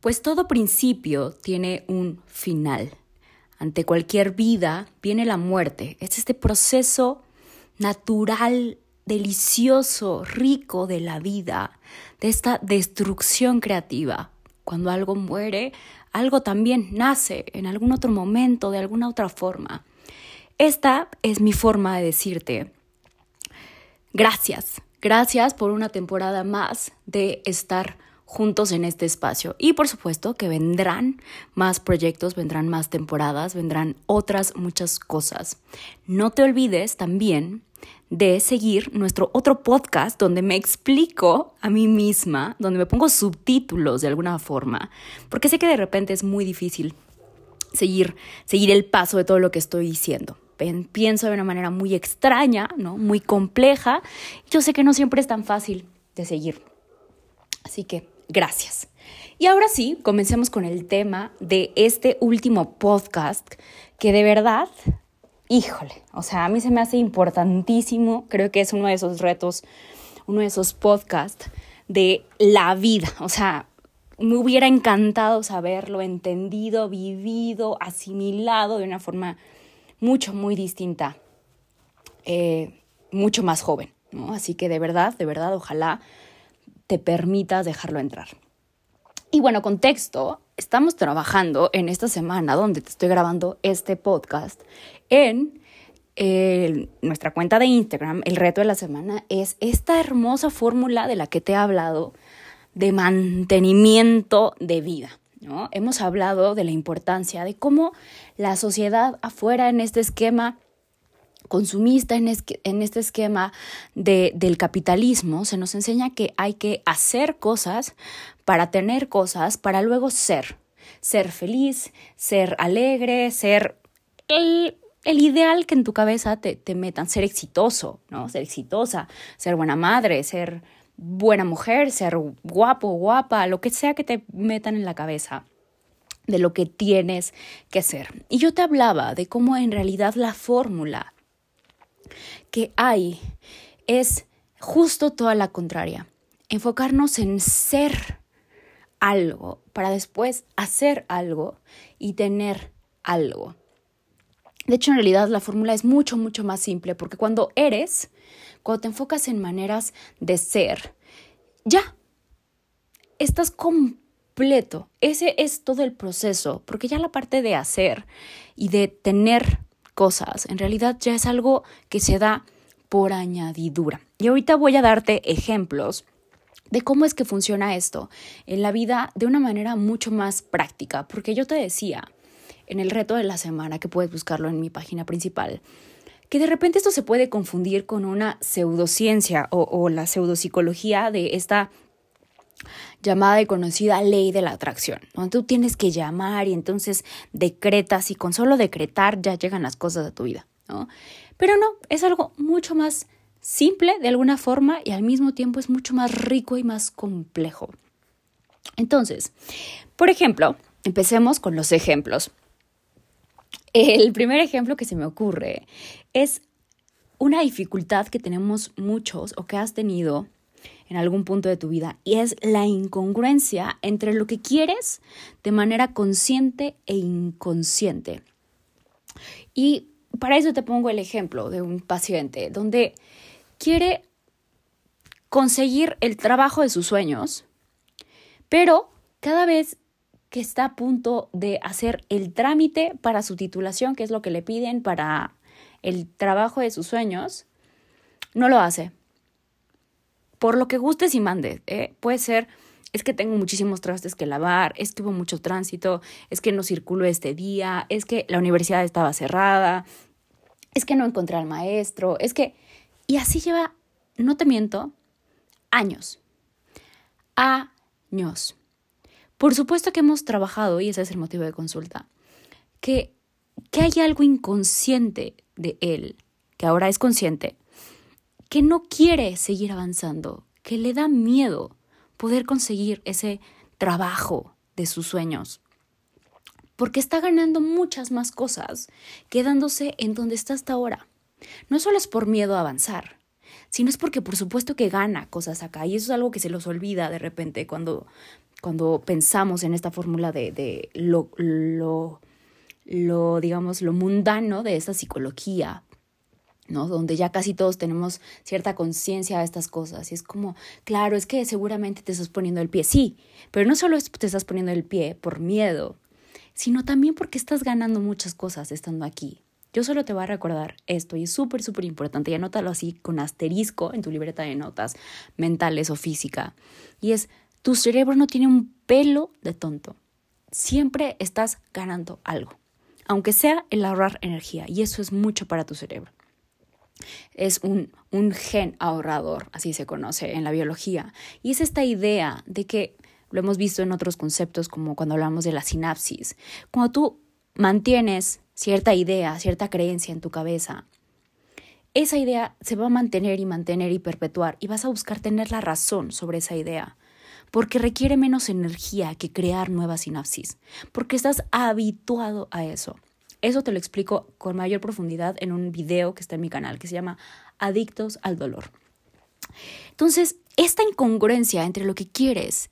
Pues todo principio tiene un final. Ante cualquier vida viene la muerte. Es este proceso natural, delicioso, rico de la vida, de esta destrucción creativa. Cuando algo muere, algo también nace en algún otro momento, de alguna otra forma. Esta es mi forma de decirte gracias, gracias por una temporada más de estar juntos en este espacio. Y por supuesto que vendrán más proyectos, vendrán más temporadas, vendrán otras muchas cosas. No te olvides también de seguir nuestro otro podcast donde me explico a mí misma, donde me pongo subtítulos de alguna forma, porque sé que de repente es muy difícil seguir, seguir el paso de todo lo que estoy diciendo. Pienso de una manera muy extraña, ¿no? Muy compleja. Yo sé que no siempre es tan fácil de seguir. Así que Gracias. Y ahora sí, comencemos con el tema de este último podcast que de verdad, híjole, o sea, a mí se me hace importantísimo, creo que es uno de esos retos, uno de esos podcasts de la vida, o sea, me hubiera encantado saberlo, entendido, vivido, asimilado de una forma mucho, muy distinta, eh, mucho más joven, ¿no? Así que de verdad, de verdad, ojalá te permitas dejarlo entrar. Y bueno, contexto, estamos trabajando en esta semana donde te estoy grabando este podcast en eh, nuestra cuenta de Instagram. El reto de la semana es esta hermosa fórmula de la que te he hablado de mantenimiento de vida. ¿no? Hemos hablado de la importancia de cómo la sociedad afuera en este esquema consumista en, este esquema del capitalismo, se nos enseña que hay que hacer cosas para tener cosas, para luego ser. Ser feliz, ser alegre, ser el, ideal que en tu cabeza te, te, metan, ser exitoso, ¿no? Ser exitosa, ser buena madre, ser buena mujer, ser guapo, guapa, lo que sea que te metan en la cabeza de lo que tienes que ser. Y yo te hablaba de cómo en realidad la fórmula que hay es justo toda la contraria. Enfocarnos en ser algo para después hacer algo y tener algo. De hecho, en realidad la fórmula es mucho, mucho más simple porque cuando eres, cuando te enfocas en maneras de ser, ya, estás completo. Ese es todo el proceso, porque ya la parte de hacer y de tener cosas. En realidad ya es algo que se da por añadidura. Y ahorita voy a darte ejemplos de cómo es que funciona esto en la vida de una manera mucho más práctica, porque yo te decía en el reto de la semana, que puedes buscarlo en mi página principal, que de repente esto se puede confundir con una pseudociencia o, o la pseudopsicología de esta llamada y conocida ley de la atracción, donde tú tienes que llamar y entonces decretas y con solo decretar ya llegan las cosas a tu vida, ¿no? Pero no, es algo mucho más simple de alguna forma y al mismo tiempo es mucho más rico y más complejo. Entonces, por ejemplo, empecemos con los ejemplos. El primer ejemplo que se me ocurre es una dificultad que tenemos muchos o que has tenido en algún punto de tu vida y es la incongruencia entre lo que quieres de manera consciente e inconsciente. Y para eso te pongo el ejemplo de un paciente donde quiere conseguir el trabajo de sus sueños, pero cada vez que está a punto de hacer el trámite para su titulación, que es lo que le piden para el trabajo de sus sueños, no lo hace por lo que gustes y mandes. ¿eh? Puede ser, es que tengo muchísimos trastes que lavar, es que hubo mucho tránsito, es que no circuló este día, es que la universidad estaba cerrada, es que no encontré al maestro, es que... Y así lleva, no te miento, años. A ños. Por supuesto que hemos trabajado, y ese es el motivo de consulta, que, que hay algo inconsciente de él, que ahora es consciente, que no quiere seguir avanzando, que le da miedo poder conseguir ese trabajo de sus sueños. Porque está ganando muchas más cosas quedándose en donde está hasta ahora. No solo es por miedo a avanzar, sino es porque por supuesto que gana cosas acá. Y eso es algo que se los olvida de repente cuando, cuando pensamos en esta fórmula de, de lo, lo, lo, digamos, lo mundano de esta psicología ¿no? Donde ya casi todos tenemos cierta conciencia de estas cosas. Y es como, claro, es que seguramente te estás poniendo el pie. Sí, pero no solo te estás poniendo el pie por miedo, sino también porque estás ganando muchas cosas estando aquí. Yo solo te voy a recordar esto y es súper, súper importante y anótalo así con asterisco en tu libreta de notas mentales o física. Y es, tu cerebro no tiene un pelo de tonto. Siempre estás ganando algo, aunque sea el ahorrar energía y eso es mucho para tu cerebro es un, un gen ahorrador, así se conoce en la biología. Y es esta idea de que lo hemos visto en otros conceptos como cuando hablamos de la sinapsis. Cuando tú mantienes cierta idea, cierta creencia en tu cabeza, esa idea se va a mantener y mantener y perpetuar y vas a buscar tener la razón sobre esa idea, porque requiere menos energía que crear nuevas sinapsis, porque estás habituado a eso. Eso te lo explico con mayor profundidad en un video que está en mi canal que se llama Adictos al Dolor. Entonces, esta incongruencia entre lo que quieres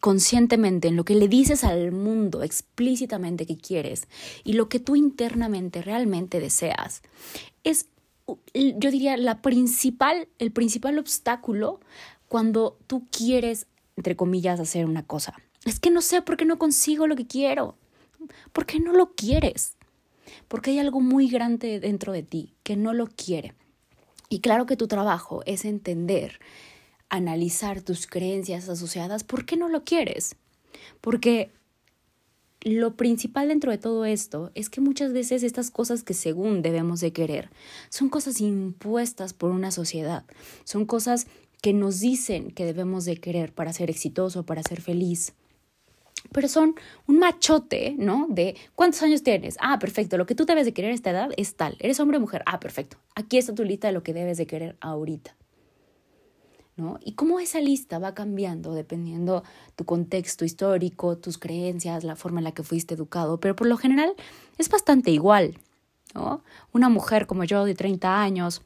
conscientemente, en lo que le dices al mundo explícitamente que quieres y lo que tú internamente realmente deseas, es, yo diría, la principal, el principal obstáculo cuando tú quieres, entre comillas, hacer una cosa. Es que no sé por qué no consigo lo que quiero. ¿Por qué no lo quieres? Porque hay algo muy grande dentro de ti que no lo quiere. Y claro que tu trabajo es entender, analizar tus creencias asociadas, ¿por qué no lo quieres? Porque lo principal dentro de todo esto es que muchas veces estas cosas que según debemos de querer son cosas impuestas por una sociedad, son cosas que nos dicen que debemos de querer para ser exitoso, para ser feliz pero son un machote, ¿no? De cuántos años tienes. Ah, perfecto. Lo que tú debes de querer a esta edad es tal. ¿Eres hombre o mujer? Ah, perfecto. Aquí está tu lista de lo que debes de querer ahorita. ¿No? Y cómo esa lista va cambiando dependiendo tu contexto histórico, tus creencias, la forma en la que fuiste educado, pero por lo general es bastante igual, ¿no? Una mujer como yo de 30 años,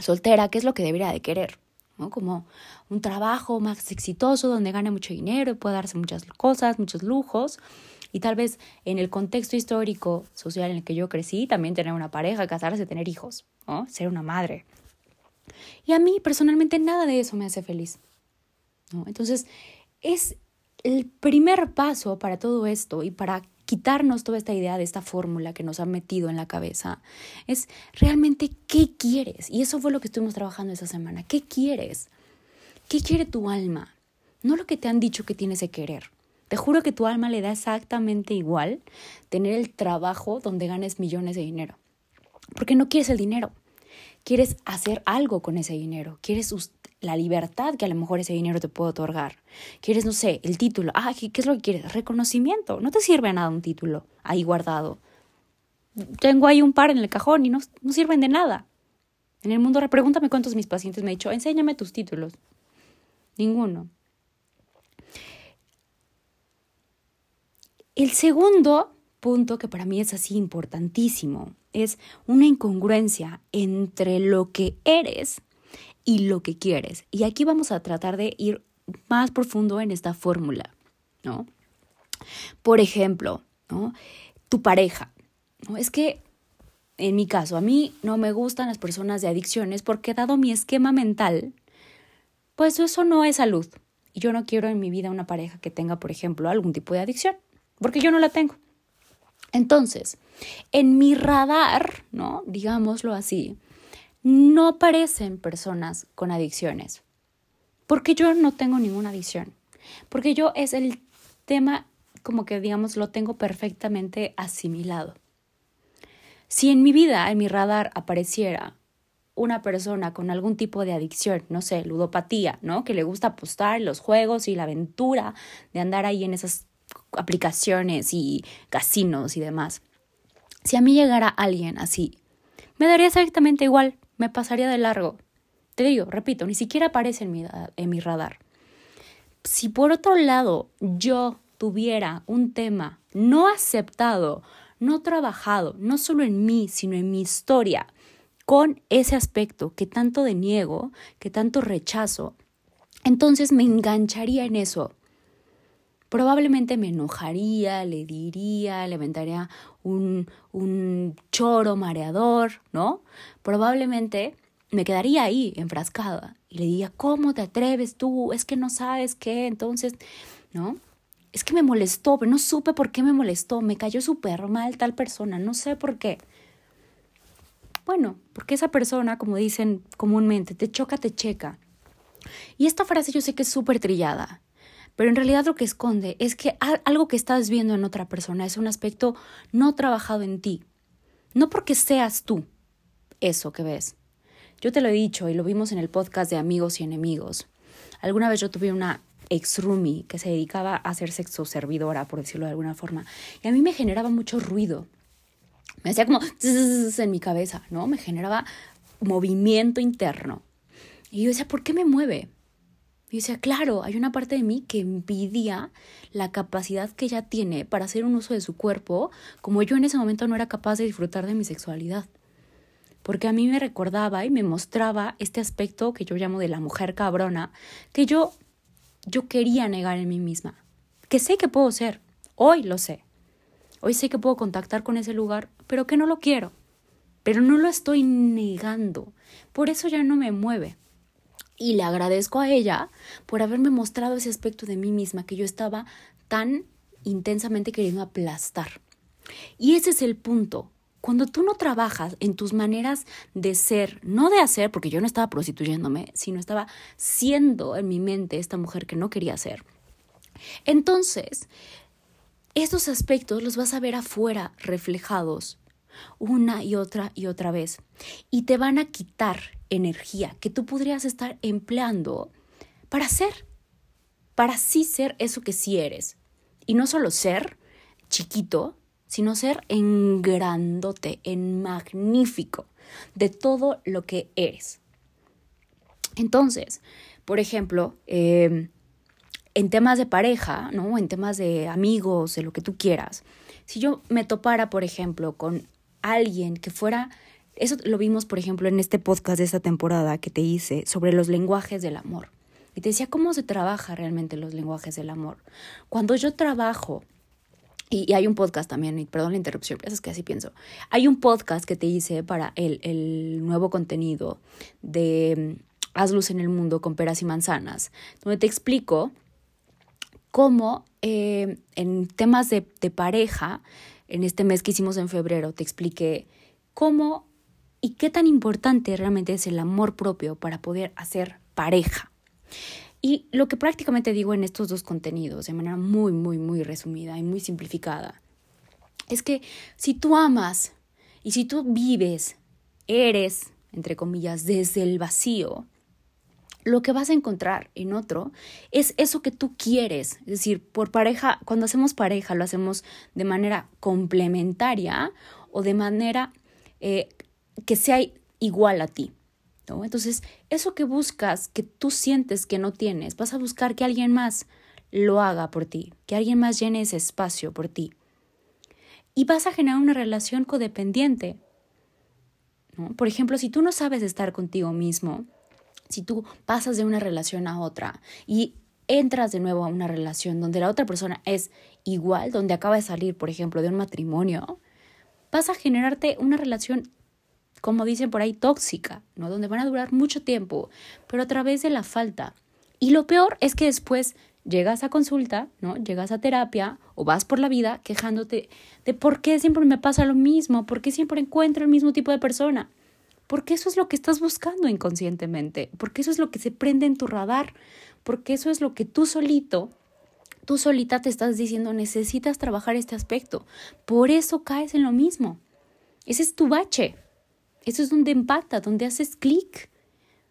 soltera, ¿qué es lo que debería de querer? Como un trabajo más exitoso donde gane mucho dinero y pueda darse muchas cosas, muchos lujos. Y tal vez en el contexto histórico, social en el que yo crecí, también tener una pareja, casarse, tener hijos. Ser una madre. Y a mí personalmente nada de eso me hace feliz. Entonces, es el primer paso para todo esto y para quitarnos toda esta idea de esta fórmula que nos han metido en la cabeza, es realmente qué quieres. Y eso fue lo que estuvimos trabajando esa semana. ¿Qué quieres? ¿Qué quiere tu alma? No lo que te han dicho que tienes que querer. Te juro que tu alma le da exactamente igual tener el trabajo donde ganes millones de dinero. Porque no quieres el dinero. Quieres hacer algo con ese dinero. Quieres la libertad que a lo mejor ese dinero te puede otorgar. Quieres, no sé, el título. Ah, ¿qué, es lo que quieres? Reconocimiento. No te sirve nada un título ahí guardado. Tengo ahí un par en el cajón y no, no sirven de nada. En el mundo, pregúntame cuántos mis pacientes me han dicho, enséñame tus títulos. Ninguno. El segundo punto que para mí es así importantísimo es una incongruencia entre lo que eres y lo que quieres. Y aquí vamos a tratar de ir más profundo en esta fórmula, ¿no? Por ejemplo, ¿no? Tu pareja, ¿no? Es que en mi caso, a mí no me gustan las personas de adicciones porque dado mi esquema mental, pues eso no es salud. Y yo no quiero en mi vida una pareja que tenga, por ejemplo, algún tipo de adicción, porque yo no la tengo. Entonces, en mi radar, ¿no? Digámoslo así, no aparecen personas con adicciones. Porque yo no tengo ninguna adicción. Porque yo es el tema como que, digamos, lo tengo perfectamente asimilado. Si en mi vida, en mi radar, apareciera una persona con algún tipo de adicción, no sé, ludopatía, ¿no? Que le gusta apostar los juegos y la aventura de andar ahí en esas aplicaciones y casinos y demás. Si a mí llegara alguien así, me daría exactamente igual, me pasaría de largo. Te digo, repito, ni siquiera aparece en mi, en mi radar. Si por otro lado yo tuviera un tema no aceptado, no trabajado, no solo en mí, sino en mi historia, con ese aspecto que tanto deniego, que tanto rechazo, entonces me engancharía en eso. Probablemente me enojaría, le diría, le aventaría un, un choro mareador, ¿no? Probablemente me quedaría ahí enfrascada y le diría, ¿cómo te atreves tú? Es que no sabes qué, entonces, ¿no? Es que me molestó, pero no supe por qué me molestó, me cayó súper mal tal persona, no sé por qué. Bueno, porque esa persona, como dicen comúnmente, te choca, te checa. Y esta frase yo sé que es súper trillada, pero en realidad lo que esconde es que algo que estás viendo en otra persona es un aspecto no trabajado en ti. No porque seas tú eso que ves. Yo te lo he dicho y lo vimos en el podcast de Amigos y Enemigos. Alguna vez yo tuve una ex roomie que se dedicaba a ser sexo servidora, por decirlo de alguna forma, y a mí me generaba mucho ruido me hacía como en mi cabeza, ¿no? Me generaba movimiento interno. Y yo decía, ¿por qué me mueve? Y decía, claro, hay una parte de mí que envidia la capacidad que ella tiene para hacer un uso de su cuerpo, como yo en ese momento no era capaz de disfrutar de mi sexualidad. Porque a mí me recordaba y me mostraba este aspecto que yo llamo de la mujer cabrona, que yo, yo quería negar en mí misma. Que sé que puedo ser, hoy lo sé. Hoy sé que puedo contactar con ese lugar, pero que no lo quiero. Pero no lo estoy negando. Por eso ya no me mueve. Y le agradezco a ella por haberme mostrado ese aspecto de mí misma que yo estaba tan intensamente queriendo aplastar. Y ese es el punto. Cuando tú no trabajas en tus maneras de ser, no de hacer, porque yo no estaba prostituyéndome, sino estaba siendo en mi mente esta mujer que no quería ser. Entonces, estos aspectos los vas a ver afuera reflejados una y otra y otra vez y te van a quitar energía que tú podrías estar empleando para ser, para sí ser eso que sí eres. Y no solo ser chiquito, sino ser en grandote, en magnífico de todo lo que eres. Entonces, por ejemplo, eh, en temas de pareja, ¿no? En temas de amigos, de lo que tú quieras. Si yo me topara, por ejemplo, con alguien que fuera, eso lo vimos, por ejemplo, en este podcast de esta temporada que te hice sobre los lenguajes del amor. Y te decía cómo se trabaja realmente los lenguajes del amor. Cuando yo trabajo, y, hay un podcast también, perdón la interrupción, pero es que así pienso. Hay un podcast que te hice para el, el nuevo contenido de mm, Haz luz en el mundo con peras y manzanas, donde te explico cómo eh, en temas de, de pareja, en este mes que hicimos en febrero, te expliqué cómo y qué tan importante realmente es el amor propio para poder hacer pareja. Y lo que prácticamente digo en estos dos contenidos, de manera muy, muy, muy resumida y muy simplificada, es que si tú amas y si tú vives, eres, entre comillas, desde el vacío, lo que vas a encontrar en otro es eso que tú quieres. Es decir, por pareja, cuando hacemos pareja lo hacemos de manera complementaria o de manera eh, que sea igual a ti. ¿no? Entonces, eso que buscas, que tú sientes que no tienes, vas a buscar que alguien más lo haga por ti, que alguien más llene ese espacio por ti. Y vas a generar una relación codependiente. ¿no? Por ejemplo, si tú no sabes estar contigo mismo, si tú pasas de una relación a otra y entras de nuevo a una relación donde la otra persona es igual, donde acaba de salir, por ejemplo, de un matrimonio, vas a generarte una relación, como dicen por ahí, tóxica, ¿no? Donde van a durar mucho tiempo, pero a través de la falta. Y lo peor es que después llegas a consulta, ¿no? Llegas a terapia o vas por la vida quejándote de por qué siempre me pasa lo mismo, por qué siempre encuentro el mismo tipo de persona. Porque eso es lo que estás buscando inconscientemente, porque eso es lo que se prende en tu radar, porque eso es lo que tú solito, tú solita te estás diciendo, necesitas trabajar este aspecto. Por eso caes en lo mismo. Ese es tu bache. Eso es donde empata, donde haces clic.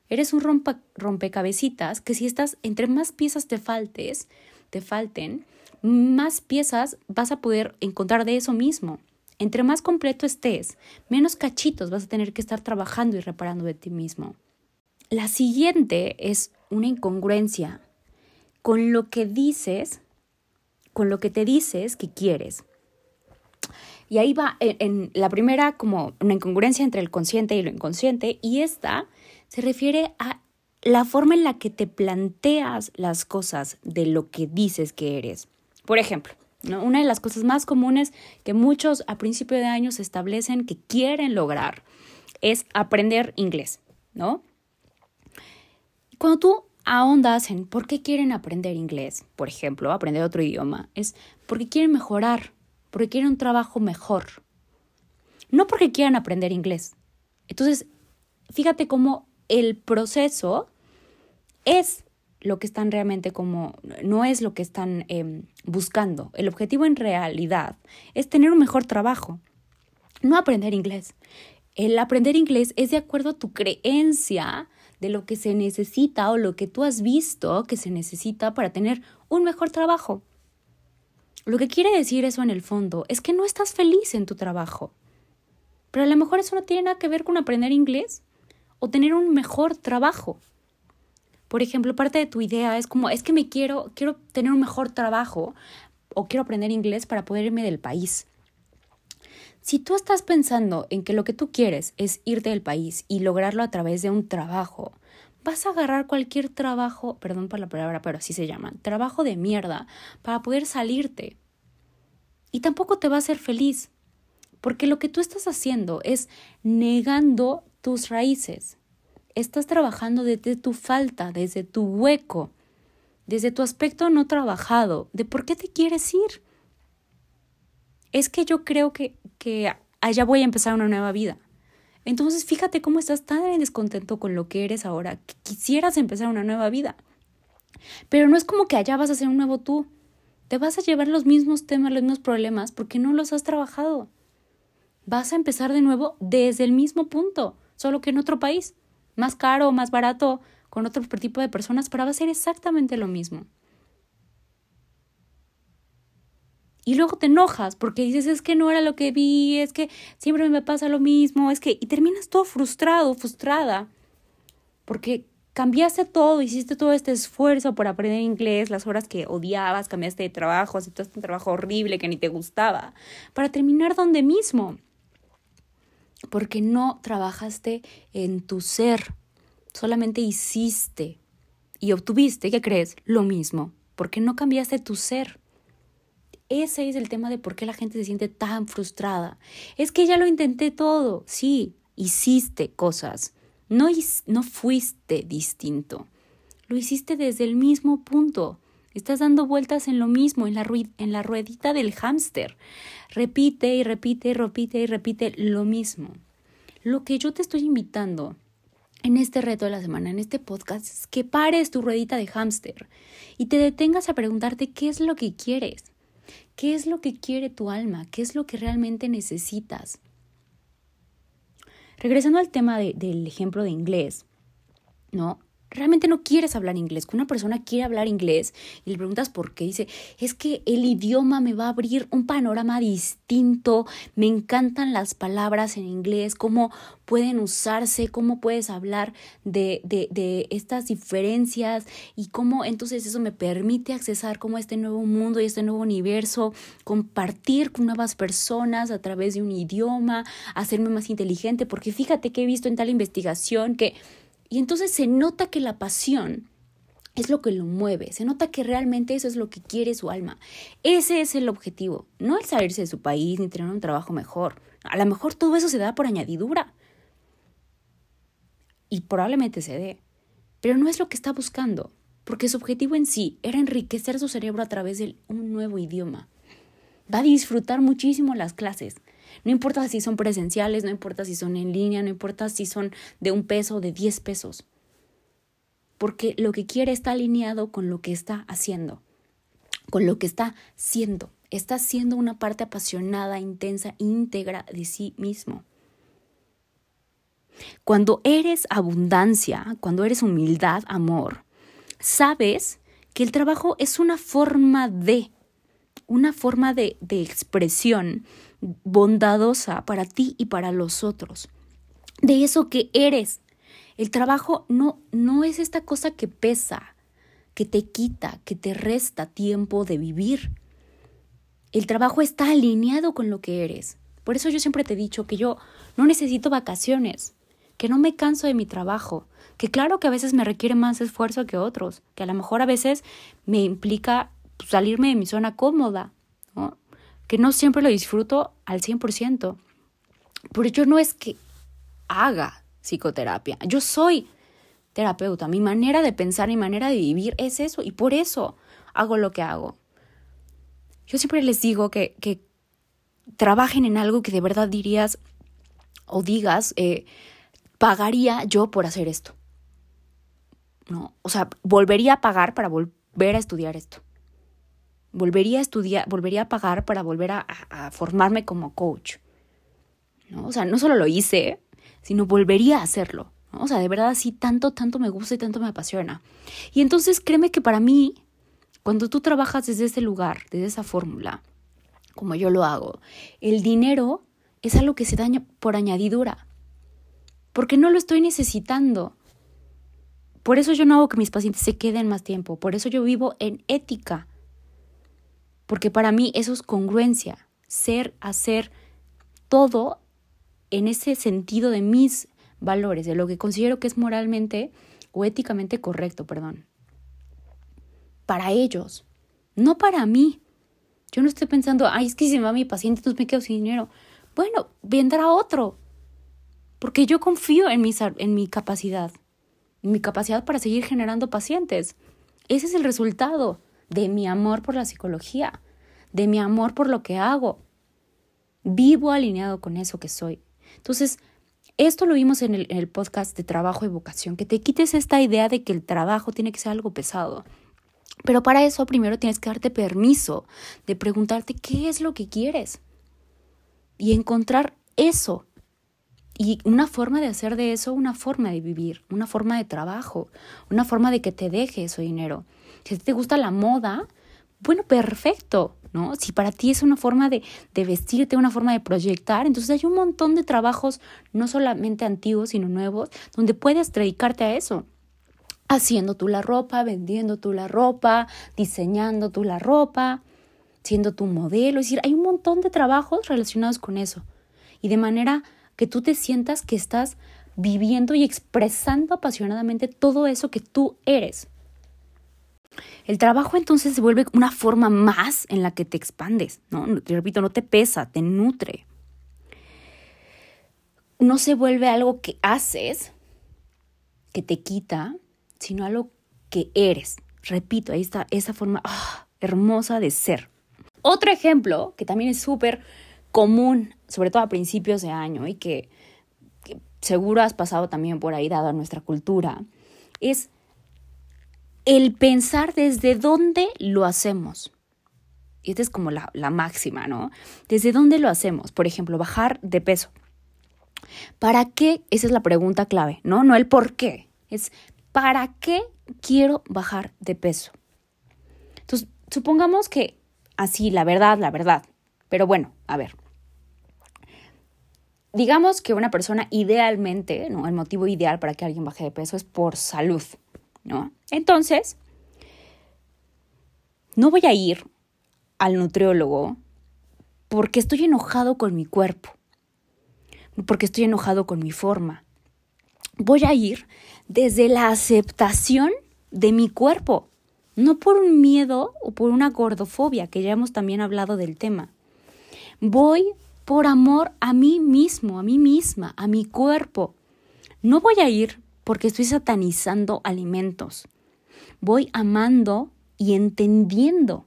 Eres un rompecabecitas que si estás, entre más piezas te faltes, te falten, más piezas vas a poder encontrar de eso mismo. Entre más completo estés, menos cachitos vas a tener que estar trabajando y reparando de ti mismo. La siguiente es una incongruencia con lo que dices, con lo que te dices que quieres. Y ahí va en, la primera como una incongruencia entre el consciente y lo inconsciente y esta se refiere a la forma en la que te planteas las cosas de lo que dices que eres. Por ejemplo, una de las cosas más comunes que muchos a principio de año establecen que quieren lograr es aprender inglés, ¿no? Cuando tú ahondas en por qué quieren aprender inglés, por ejemplo, aprender otro idioma, es porque quieren mejorar, porque quieren un trabajo mejor, no porque quieran aprender inglés. Entonces, fíjate cómo el proceso es lo que están realmente como, no es lo que están em, buscando. El objetivo en realidad es tener un mejor trabajo, no aprender inglés. El aprender inglés es de acuerdo a tu creencia de lo que se necesita o lo que tú has visto que se necesita para tener un mejor trabajo. Lo que quiere decir eso en el fondo es que no estás feliz en tu trabajo. Pero a lo mejor eso no tiene nada que ver con aprender inglés o tener un mejor trabajo. Por ejemplo, parte de tu idea es como, es que me quiero, quiero tener un mejor trabajo o quiero aprender inglés para poder irme del país. Si tú estás pensando en que lo que tú quieres es irte del país y lograrlo a través de un trabajo, vas a agarrar cualquier trabajo, perdón por la palabra, pero así se llaman, trabajo de mierda, para poder salirte. Y tampoco te va a hacer feliz, porque lo que tú estás haciendo es negando tus raíces. Estás trabajando desde tu falta, desde tu hueco, desde tu aspecto no trabajado, de por qué te quieres ir. Es que yo creo que, que allá voy a empezar una nueva vida. Entonces fíjate cómo estás tan descontento con lo que eres ahora, que quisieras empezar una nueva vida. Pero no es como que allá vas a ser un nuevo tú. Te vas a llevar los mismos temas, los mismos problemas, porque no los has trabajado. Vas a empezar de nuevo desde el mismo punto, solo que en otro país, más caro, más barato, con otro tipo de personas, pero va a ser exactamente lo mismo. Y luego te enojas porque dices, es que no era lo que vi, es que siempre me pasa lo mismo, es que... Y terminas todo frustrado, frustrada, porque cambiaste todo, hiciste todo este esfuerzo por aprender inglés, las horas que odiabas, cambiaste de trabajo, aceptaste un trabajo horrible que ni te gustaba, para terminar donde mismo. Porque no trabajaste en tu ser, solamente hiciste y obtuviste, ¿qué crees? Lo mismo, porque no cambiaste tu ser. Ese es el tema de por qué la gente se siente tan frustrada. Es que ya lo intenté todo. Sí, hiciste cosas. No, no fuiste distinto. Lo hiciste desde el mismo punto. Estás dando vueltas en lo mismo, en la, en la ruedita del hámster. Repite y repite y repite y repite lo mismo. Lo que yo te estoy invitando en este reto de la semana, en este podcast, es que pares tu ruedita de hámster y te detengas a preguntarte qué es lo que quieres. ¿Qué es lo que quiere tu alma? ¿Qué es lo que realmente necesitas? Regresando al tema del ejemplo de inglés, ¿no? Realmente no quieres hablar inglés, que una persona quiere hablar inglés y le preguntas por qué, dice, es que el idioma me va a abrir un panorama distinto, me encantan las palabras en inglés, cómo pueden usarse, cómo puedes hablar de, de, de estas diferencias y cómo entonces eso me permite accesar como este nuevo mundo y este nuevo universo, compartir con nuevas personas a través de un idioma, hacerme más inteligente, porque fíjate que he visto en tal investigación que y entonces se nota que la pasión es lo que lo mueve, se nota que realmente eso es lo que quiere su alma. Ese es el objetivo, no el salirse de su país ni tener un trabajo mejor. A lo mejor todo eso se da por añadidura. Y probablemente se dé. Pero no es lo que está buscando, porque su objetivo en sí era enriquecer su cerebro a través de un nuevo idioma. Va a disfrutar muchísimo las clases, no importa si son presenciales, no importa si son en línea, no importa si son de un peso o de diez pesos. Porque lo que quiere está alineado con lo que está haciendo, con lo que está siendo. Está siendo una parte apasionada, intensa, íntegra de sí mismo. Cuando eres abundancia, cuando eres humildad, amor, sabes que el trabajo es una forma de, una forma de, de expresión bondadosa para ti y para los otros, de eso que eres. El trabajo no, no es esta cosa que pesa, que te quita, que te resta tiempo de vivir. El trabajo está alineado con lo que eres. Por eso yo siempre te he dicho que yo no necesito vacaciones, que no me canso de mi trabajo, que claro que a veces me requiere más esfuerzo que otros, que a lo mejor a veces me implica salirme de mi zona cómoda, que no siempre lo disfruto al 100%. Pero yo no es que haga psicoterapia, yo soy terapeuta, mi manera de pensar, mi manera de vivir es eso y por eso hago lo que hago. Yo siempre les digo que, que trabajen en algo que de verdad dirías o digas, eh, pagaría yo por hacer esto. ¿no? O sea, volvería a pagar para volver a estudiar esto. Volvería a estudiar, volvería a pagar para volver a, formarme como coach. ¿no? O sea, no solo lo hice, sino volvería a hacerlo. O sea, de verdad así tanto, tanto me gusta y tanto me apasiona. Y entonces créeme que para mí, cuando tú trabajas desde ese lugar, desde esa fórmula, como yo lo hago, el dinero es algo que se daña por añadidura. Porque no lo estoy necesitando. Por eso yo no hago que mis pacientes se queden más tiempo, por eso yo vivo en ética. Porque para mí eso es congruencia, ser, hacer todo en ese sentido de mis valores, de lo que considero que es moralmente o éticamente correcto, perdón. Para ellos, no para mí. Yo no estoy pensando, ay, es que si me va mi paciente, entonces me quedo sin dinero. Bueno, vendrá otro. Porque yo confío en en mi capacidad mi capacidad para seguir generando pacientes. Ese es el resultado de mi amor por la psicología, de mi amor por lo que hago. Vivo alineado con eso que soy. Entonces, esto lo vimos en el, podcast de trabajo y vocación, que te quites esta idea de que el trabajo tiene que ser algo pesado. Pero para eso primero tienes que darte permiso de preguntarte qué es lo que quieres y encontrar eso y una forma de hacer de eso una forma de vivir, una forma de trabajo, una forma de que te deje ese dinero. Si te gusta la moda, bueno, perfecto, ¿no? Si para ti es una forma de, de vestirte, una forma de proyectar, entonces hay un montón de trabajos, no solamente antiguos, sino nuevos, donde puedes dedicarte a eso. Haciendo tú la ropa, vendiendo tú la ropa, diseñando tú la ropa, siendo tu modelo. Es decir, hay un montón de trabajos relacionados con eso. Y de manera que tú te sientas que estás viviendo y expresando apasionadamente todo eso que tú eres. El trabajo entonces se vuelve una forma más en la que te expandes, ¿no? Te repito, no te pesa, te nutre. No se vuelve algo que haces, que te quita, sino algo que eres. Repito, ahí está esa forma ah, hermosa de ser. Otro ejemplo, que también es súper común, sobre todo a principios de año, y que, seguro has pasado también por ahí, dada nuestra cultura, es el pensar desde dónde lo hacemos. Y esta es como la, la máxima, ¿no? ¿Desde dónde lo hacemos? Por ejemplo, bajar de peso. ¿Para qué? Esa es la pregunta clave, ¿no? No el por qué. Es ¿para qué quiero bajar de peso? Entonces, supongamos que así, la verdad, la verdad. Pero bueno, a ver, digamos que una persona idealmente, ¿no? El motivo ideal para que alguien baje de peso es por salud, Entonces, no voy a ir al nutriólogo porque estoy enojado con mi cuerpo, porque estoy enojado con mi forma. Voy a ir desde la aceptación de mi cuerpo, no por un miedo o por una gordofobia, que ya hemos también hablado del tema. Voy por amor a mí mismo, a mí misma, a mi cuerpo. No voy a ir porque estoy satanizando alimentos. Voy amando y entendiendo,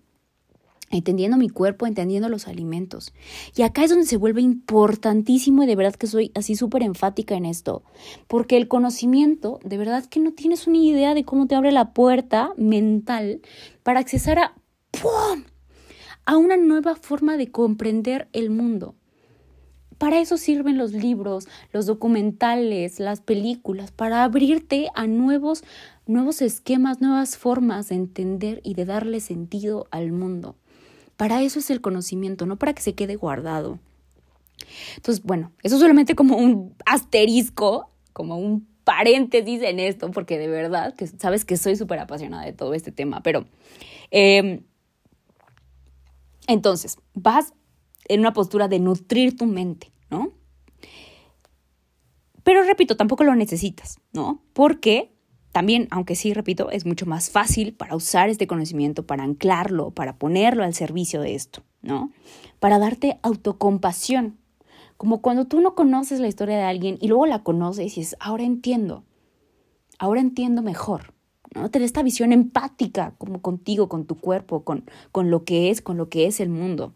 entendiendo mi cuerpo, entendiendo los alimentos. Y acá es donde se vuelve importantísimo y de verdad que soy así súper enfática en esto, porque el conocimiento, de verdad que no tienes una idea de cómo te abre la puerta mental para accesar a, a una nueva forma de comprender el mundo para eso sirven los libros, los documentales, las películas, para abrirte a nuevos, nuevos esquemas, nuevas formas de entender y de darle sentido al mundo. Para eso es el conocimiento, no para que se quede guardado. Entonces, bueno, eso solamente como un asterisco, como un paréntesis en esto, porque de verdad que sabes que soy súper apasionada de todo este tema, pero em, entonces vas en una postura de nutrir tu mente, ¿no? Pero repito, tampoco lo necesitas, ¿no? Porque también, aunque sí, repito, es mucho más fácil para usar este conocimiento, para anclarlo, para ponerlo al servicio de esto, ¿no? Para darte autocompasión, como cuando tú no conoces la historia de alguien y luego la conoces y dices, ahora entiendo, ahora entiendo mejor. ¿no? Tener esta visión empática como contigo, con tu cuerpo, con, con lo que es, con lo que es el mundo.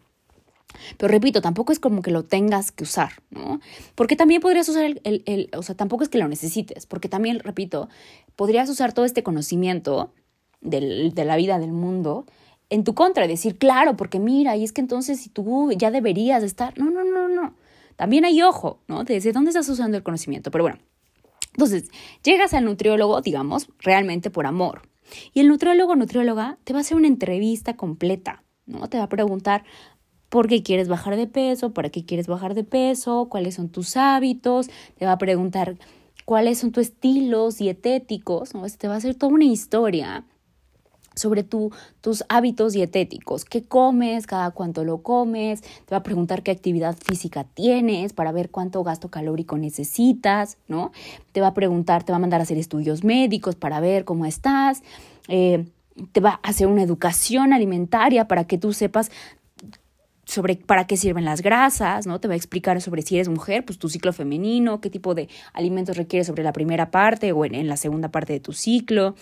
Pero repito, tampoco es como que lo tengas que usar, ¿no? Porque también podrías usar el, el, o sea, tampoco es que lo necesites, porque también, repito, podrías usar todo este conocimiento del, de la vida del mundo en tu contra, decir, claro, porque mira, y es que entonces si tú ya deberías estar, no, no, no, no. También hay ojo, ¿no? Desde dónde estás usando el conocimiento. Pero bueno, entonces, llegas al nutriólogo, digamos, realmente por amor. Y el nutriólogo nutrióloga te va a hacer una entrevista completa, ¿no? Te va a preguntar por qué quieres bajar de peso, para qué quieres bajar de peso, cuáles son tus hábitos, te va a preguntar cuáles son tus estilos dietéticos, ¿no? Te va a hacer toda una historia sobre tu, tus hábitos dietéticos, qué comes, cada cuánto lo comes, te va a preguntar qué actividad física tienes para ver cuánto gasto calórico necesitas, ¿no? Te va a preguntar, te va a mandar a hacer estudios médicos para ver cómo estás, eh, te va a hacer una educación alimentaria para que tú sepas sobre para qué sirven las grasas, ¿no? Te va a explicar sobre si eres mujer, pues tu ciclo femenino, qué tipo de alimentos requieres sobre la primera parte o en la segunda parte de tu ciclo,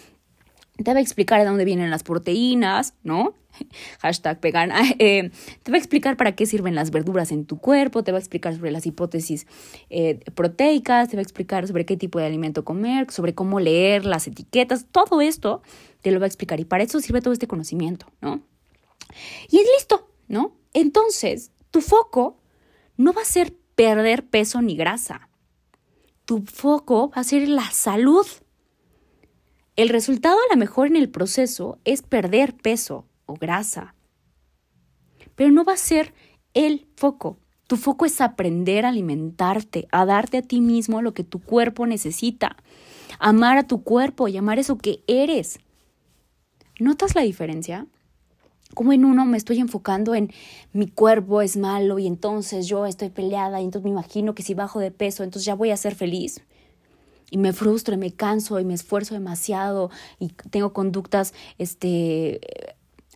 te va a explicar de dónde vienen las proteínas, ¿no? Hashtag vegana. Eh, te va a explicar para qué sirven las verduras en tu cuerpo, te va a explicar sobre las hipótesis eh, proteicas, te va a explicar sobre qué tipo de alimento comer, sobre cómo leer las etiquetas, todo esto te lo va a explicar y para eso sirve todo este conocimiento, ¿no? Y es listo, ¿no? Entonces, tu foco no va a ser perder peso ni grasa. Tu foco va a ser la salud el resultado a lo mejor en el proceso es perder peso o grasa, pero no va a ser el foco. Tu foco es aprender a alimentarte, a darte a ti mismo lo que tu cuerpo necesita, amar a tu cuerpo y amar eso que eres. ¿Notas la diferencia? Como en uno me estoy enfocando en mi cuerpo es malo y entonces yo estoy peleada y entonces me imagino que si bajo de peso entonces ya voy a ser feliz y me frustro y me canso y me esfuerzo demasiado y tengo conductas este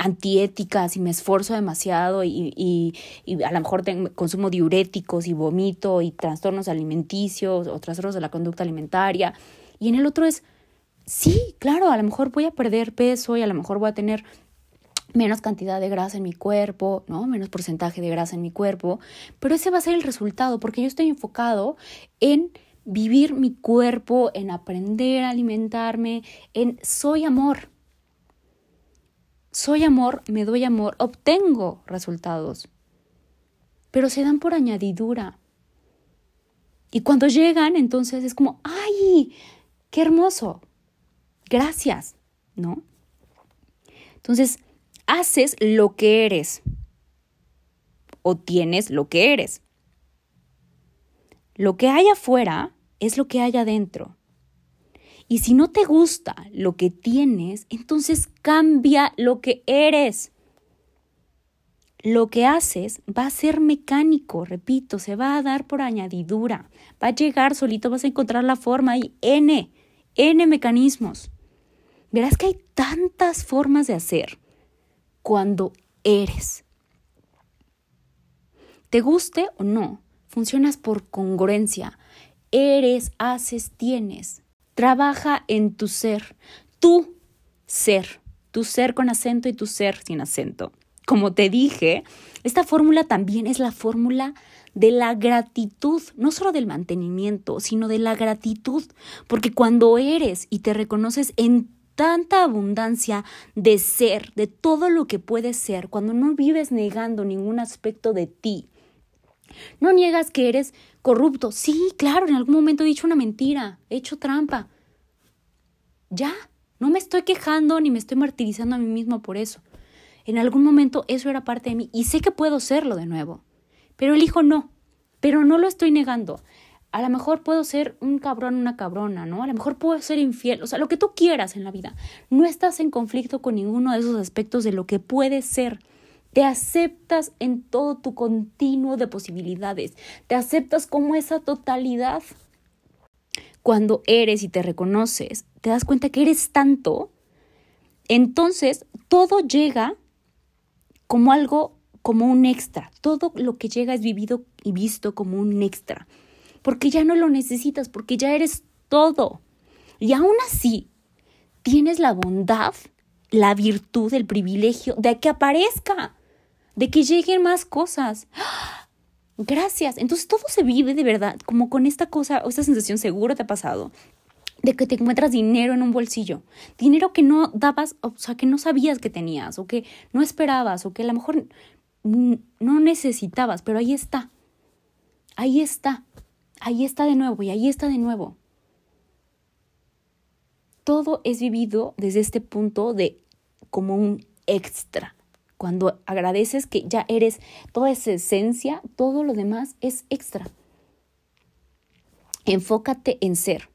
antiéticas y me esfuerzo demasiado y, y, a lo mejor consumo diuréticos y vomito y trastornos alimenticios o trastornos de la conducta alimentaria. Y en el otro es, sí, claro, a lo mejor voy a perder peso y a lo mejor voy a tener menos cantidad de grasa en mi cuerpo, ¿no? Menos porcentaje de grasa en mi cuerpo, pero ese va a ser el resultado porque yo estoy enfocado en vivir mi cuerpo, en aprender a alimentarme, en soy amor. Soy amor, me doy amor, obtengo resultados. Pero se dan por añadidura. Y cuando llegan, entonces es como, ¡ay! ¡Qué hermoso! Gracias, ¿no? Entonces, haces lo que eres o tienes lo que eres. Lo que hay afuera es lo que hay adentro. Y si no te gusta lo que tienes, entonces cambia lo que eres. Lo que haces va a ser mecánico, repito, se va a dar por añadidura, va a llegar solito, vas a encontrar la forma, hay N, N mecanismos. Verás que hay tantas formas de hacer cuando eres. Te guste o no, Funcionas por congruencia. Eres, haces, tienes. Trabaja en tu ser. Tu ser. Tu ser con acento y tu ser sin acento. Como te dije, esta fórmula también es la fórmula de la gratitud, no solo del mantenimiento, sino de la gratitud, porque cuando eres y te reconoces en tanta abundancia de ser, de todo lo que puedes ser, cuando no vives negando ningún aspecto de ti, No niegas que eres corrupto. Sí, claro, en algún momento he dicho una mentira, he hecho trampa. Ya, no me estoy quejando ni me estoy martirizando a mí mismo por eso. En algún momento eso era parte de mí y sé que puedo serlo de nuevo. Pero elijo no. Pero no lo estoy negando. A lo mejor puedo ser un cabrón, una cabrona, ¿no? A lo mejor puedo ser infiel, o sea, lo que tú quieras en la vida. No estás en conflicto con ninguno de esos aspectos de lo que puedes ser. Te aceptas en todo tu continuo de posibilidades. Te aceptas como esa totalidad. Cuando eres y te reconoces, te das cuenta que eres tanto, entonces todo llega como algo, como un extra. Todo lo que llega es vivido y visto como un extra. Porque ya no lo necesitas, porque ya eres todo. Y aún así, tienes la bondad, la virtud, el privilegio de que aparezca de que lleguen más cosas. Gracias. Entonces todo se vive de verdad, como con esta cosa o esta sensación seguro te ha pasado de que te encuentras dinero en un bolsillo, dinero que no dabas, o sea, que no sabías que tenías, o que no esperabas, o que a lo mejor no necesitabas, pero ahí está, ahí está, ahí está de nuevo y ahí está de nuevo. Todo es vivido desde este punto de como un extra. Cuando agradeces que ya eres toda esa esencia, todo lo demás es extra. Enfócate en ser.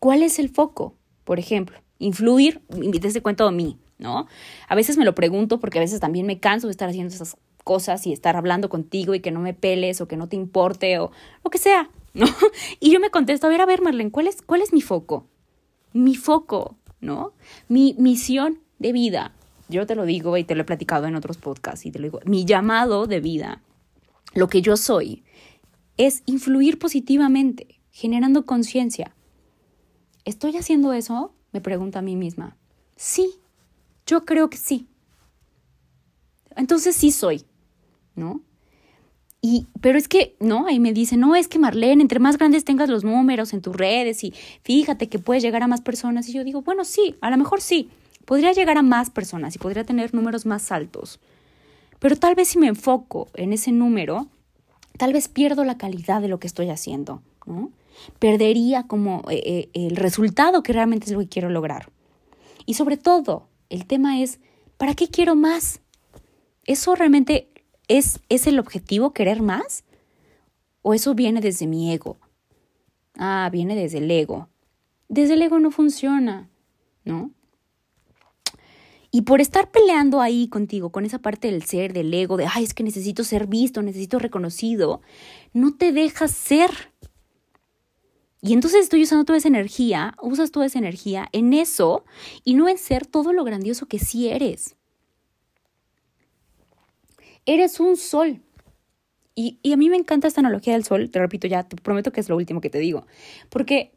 ¿Cuál es el foco? Por ejemplo, influir, desde cuento a mí, ¿no? A veces me lo pregunto porque a veces también me canso de estar haciendo esas cosas y estar hablando contigo y que no me peles o que no te importe o lo que sea, ¿no? Y yo me contesto, a ver, a ver, Marlene, ¿cuál es, cuál es mi foco? Mi foco, ¿no? Mi misión de vida, yo te lo digo y te lo he platicado en otros podcasts y te lo digo, mi llamado de vida, lo que yo soy, es influir positivamente, generando conciencia. ¿Estoy haciendo eso? Me pregunta a mí misma. Sí, yo creo que sí. Entonces sí soy, ¿no? Y, pero es que, no, ahí me dice, no, es que Marlene, entre más grandes tengas los números en tus redes y fíjate que puedes llegar a más personas. Y yo digo, bueno, sí, a lo mejor sí, podría llegar a más personas y podría tener números más altos. Pero tal vez si me enfoco en ese número, tal vez pierdo la calidad de lo que estoy haciendo, ¿no? Perdería como eh, eh, el resultado que realmente es lo que quiero lograr. Y sobre todo, el tema es, ¿para qué quiero más? ¿Eso realmente es, es el objetivo, querer más? ¿O eso viene desde mi ego? Ah, viene desde el ego. Desde el ego no funciona, ¿no? Y por estar peleando ahí contigo, con esa parte del ser, del ego, de, ay, es que necesito ser visto, necesito reconocido, no te dejas ser. Y entonces estoy usando toda esa energía, usas toda esa energía en eso y no en ser todo lo grandioso que sí eres. Eres un sol. Y, y a mí me encanta esta analogía del sol, te repito ya, te prometo que es lo último que te digo, porque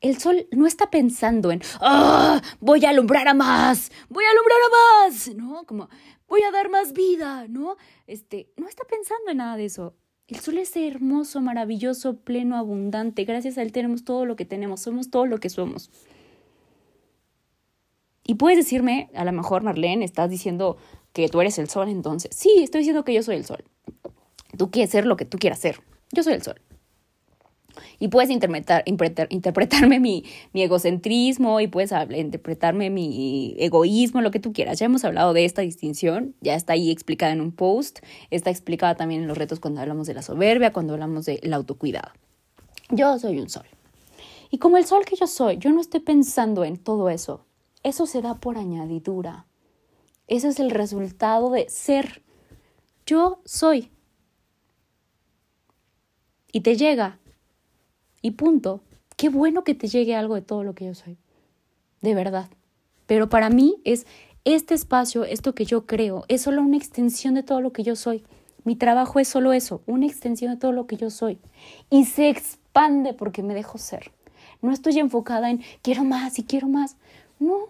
el sol no está pensando en, ¡ah! Voy a alumbrar a más, voy a alumbrar a más, ¿no? Como, voy a dar más vida, ¿no? Este, no está pensando en nada de eso. El sol es hermoso, maravilloso, pleno, abundante. Gracias a él tenemos todo lo que tenemos, somos todo lo que somos. Y puedes decirme, a lo mejor, Marlene, estás diciendo que tú eres el sol, entonces. Sí, estoy diciendo que yo soy el sol. Tú quieres ser lo que tú quieras ser. Yo soy el sol. Y puedes interpretar, interpretarme mi, mi, egocentrismo y puedes interpretarme mi egoísmo, lo que tú quieras. Ya hemos hablado de esta distinción, ya está ahí explicada en un post, está explicada también en los retos cuando hablamos de la soberbia, cuando hablamos del autocuidado. Yo soy un sol. Y como el sol que yo soy, yo no estoy pensando en todo eso. Eso se da por añadidura. Ese es el resultado de ser. Yo soy. Y te llega y punto. Qué bueno que te llegue algo de todo lo que yo soy. De verdad. Pero para mí es este espacio, esto que yo creo, es solo una extensión de todo lo que yo soy. Mi trabajo es solo eso, una extensión de todo lo que yo soy. Y se expande porque me dejo ser. No estoy enfocada en quiero más y quiero más. No,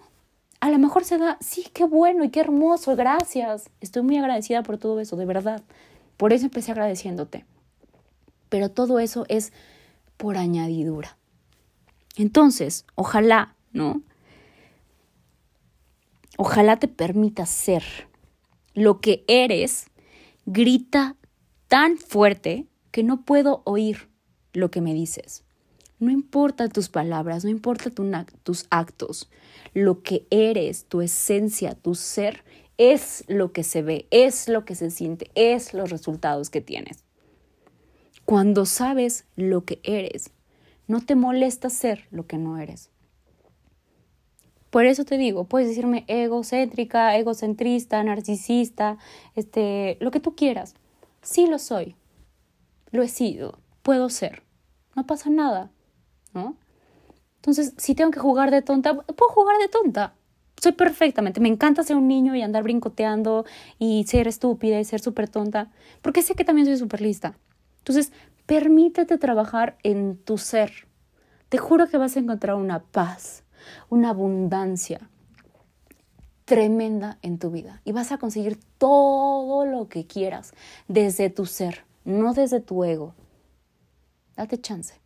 a lo mejor se da, sí, qué bueno y qué hermoso, gracias. Estoy muy agradecida por todo eso, de verdad. Por eso empecé agradeciéndote. Pero todo eso es por añadidura. Entonces, ojalá, ¿no? Ojalá te permita ser lo que eres, grita tan fuerte que no puedo oír lo que me dices. No importa tus palabras, no importa tus actos, lo que eres, tu esencia, tu ser, es lo que se ve, es lo que se siente, es los resultados que tienes. Cuando sabes lo que eres, no te molesta ser lo que no eres. Por eso te digo, puedes decirme egocéntrica, egocentrista, narcisista, este, lo que tú quieras. Sí lo soy. Lo he sido. Puedo ser. No pasa nada, ¿no? Entonces, si tengo que jugar de tonta, puedo jugar de tonta. Soy perfectamente. Me encanta ser un niño y andar brincoteando y ser estúpida y ser súper tonta, porque sé que también soy súper lista. Entonces, permítete trabajar en tu ser. Te juro que vas a encontrar una paz, una abundancia tremenda en tu vida y vas a conseguir todo lo que quieras desde tu ser, no desde tu ego. Date chance.